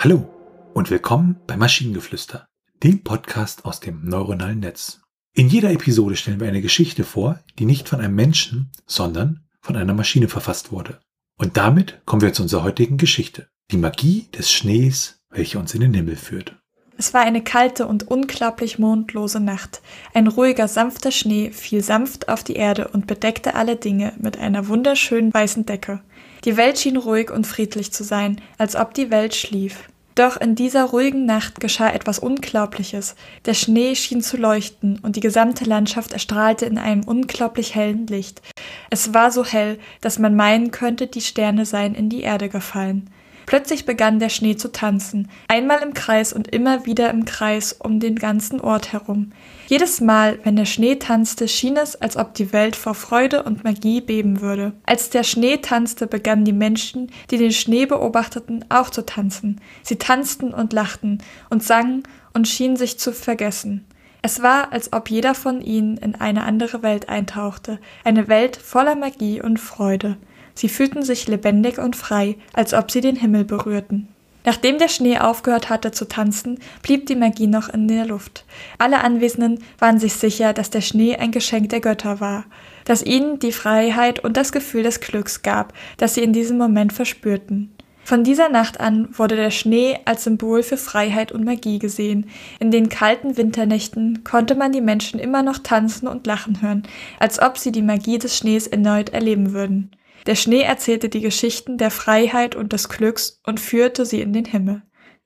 Hallo und willkommen bei Maschinengeflüster, dem Podcast aus dem neuronalen Netz. In jeder Episode stellen wir eine Geschichte vor, die nicht von einem Menschen, sondern von einer Maschine verfasst wurde. Und damit kommen wir zu unserer heutigen Geschichte. Die Magie des Schnees, welche uns in den Himmel führt. Es war eine kalte und unglaublich mondlose Nacht. Ein ruhiger, sanfter Schnee fiel sanft auf die Erde und bedeckte alle Dinge mit einer wunderschönen weißen Decke. Die Welt schien ruhig und friedlich zu sein, als ob die Welt schlief. Doch in dieser ruhigen Nacht geschah etwas Unglaubliches. Der Schnee schien zu leuchten und die gesamte Landschaft erstrahlte in einem unglaublich hellen Licht. Es war so hell, dass man meinen könnte, die Sterne seien in die Erde gefallen. Plötzlich begann der Schnee zu tanzen, einmal im Kreis und immer wieder im Kreis um den ganzen Ort herum. Jedes Mal, wenn der Schnee tanzte, schien es, als ob die Welt vor Freude und Magie beben würde. Als der Schnee tanzte, begannen die Menschen, die den Schnee beobachteten, auch zu tanzen. Sie tanzten und lachten und sangen und schienen sich zu vergessen. Es war, als ob jeder von ihnen in eine andere Welt eintauchte, eine Welt voller Magie und Freude. Sie fühlten sich lebendig und frei, als ob sie den Himmel berührten. Nachdem der Schnee aufgehört hatte zu tanzen, blieb die Magie noch in der Luft. Alle Anwesenden waren sich sicher, dass der Schnee ein Geschenk der Götter war, das ihnen die Freiheit und das Gefühl des Glücks gab, das sie in diesem Moment verspürten. Von dieser Nacht an wurde der Schnee als Symbol für Freiheit und Magie gesehen. In den kalten Winternächten konnte man die Menschen immer noch tanzen und lachen hören, als ob sie die Magie des Schnees erneut erleben würden. Der Schnee erzählte die Geschichten der Freiheit und des Glücks und führte sie in den Himmel.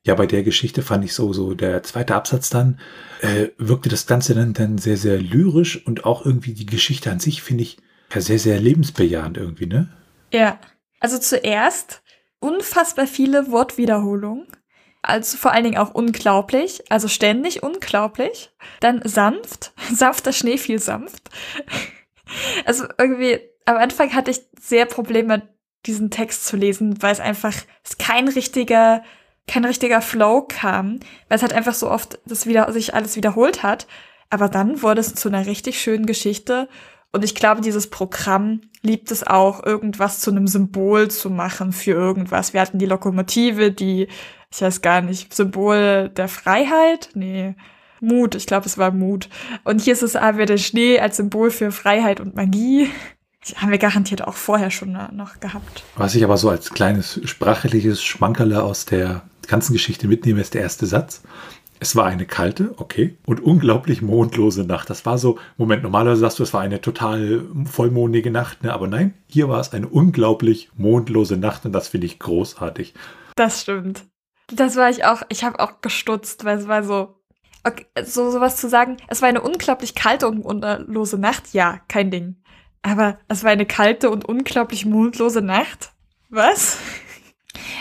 Ja, bei der Geschichte fand ich so, so der zweite Absatz dann, äh, wirkte das Ganze dann, dann sehr, sehr lyrisch und auch irgendwie die Geschichte an sich finde ich ja sehr, sehr lebensbejahend irgendwie, ne? Ja. Also zuerst unfassbar viele Wortwiederholungen. Also vor allen Dingen auch unglaublich, also ständig unglaublich. Dann sanft, sanfter Schnee viel sanft. Also irgendwie am Anfang hatte ich sehr Probleme, diesen Text zu lesen, weil es einfach kein richtiger, kein richtiger Flow kam, weil es halt einfach so oft das wieder, sich alles wiederholt hat. Aber dann wurde es zu einer richtig schönen Geschichte. Und ich glaube, dieses Programm liebt es auch, irgendwas zu einem Symbol zu machen für irgendwas. Wir hatten die Lokomotive, die, ich weiß gar nicht, Symbol der Freiheit? Nee. Mut, ich glaube, es war Mut. Und hier ist es aber der Schnee als Symbol für Freiheit und Magie. Die haben wir garantiert auch vorher schon noch gehabt. Was ich aber so als kleines sprachliches Schmankerle aus der ganzen Geschichte mitnehme, ist der erste Satz. Es war eine kalte, okay, und unglaublich mondlose Nacht. Das war so, Moment, normalerweise sagst du, es war eine total vollmondige Nacht, ne? aber nein, hier war es eine unglaublich mondlose Nacht und das finde ich großartig. Das stimmt. Das war ich auch, ich habe auch gestutzt, weil es war so, okay, so sowas zu sagen, es war eine unglaublich kalte und mondlose Nacht, ja, kein Ding. Aber es war eine kalte und unglaublich mondlose Nacht. Was?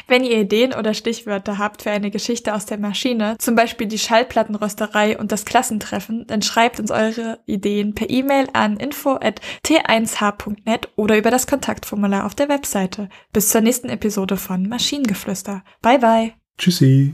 Wenn ihr Ideen oder Stichwörter habt für eine Geschichte aus der Maschine, zum Beispiel die Schallplattenrösterei und das Klassentreffen, dann schreibt uns eure Ideen per E-Mail an info@t1h.net oder über das Kontaktformular auf der Webseite. Bis zur nächsten Episode von Maschinengeflüster. Bye bye. Tschüssi.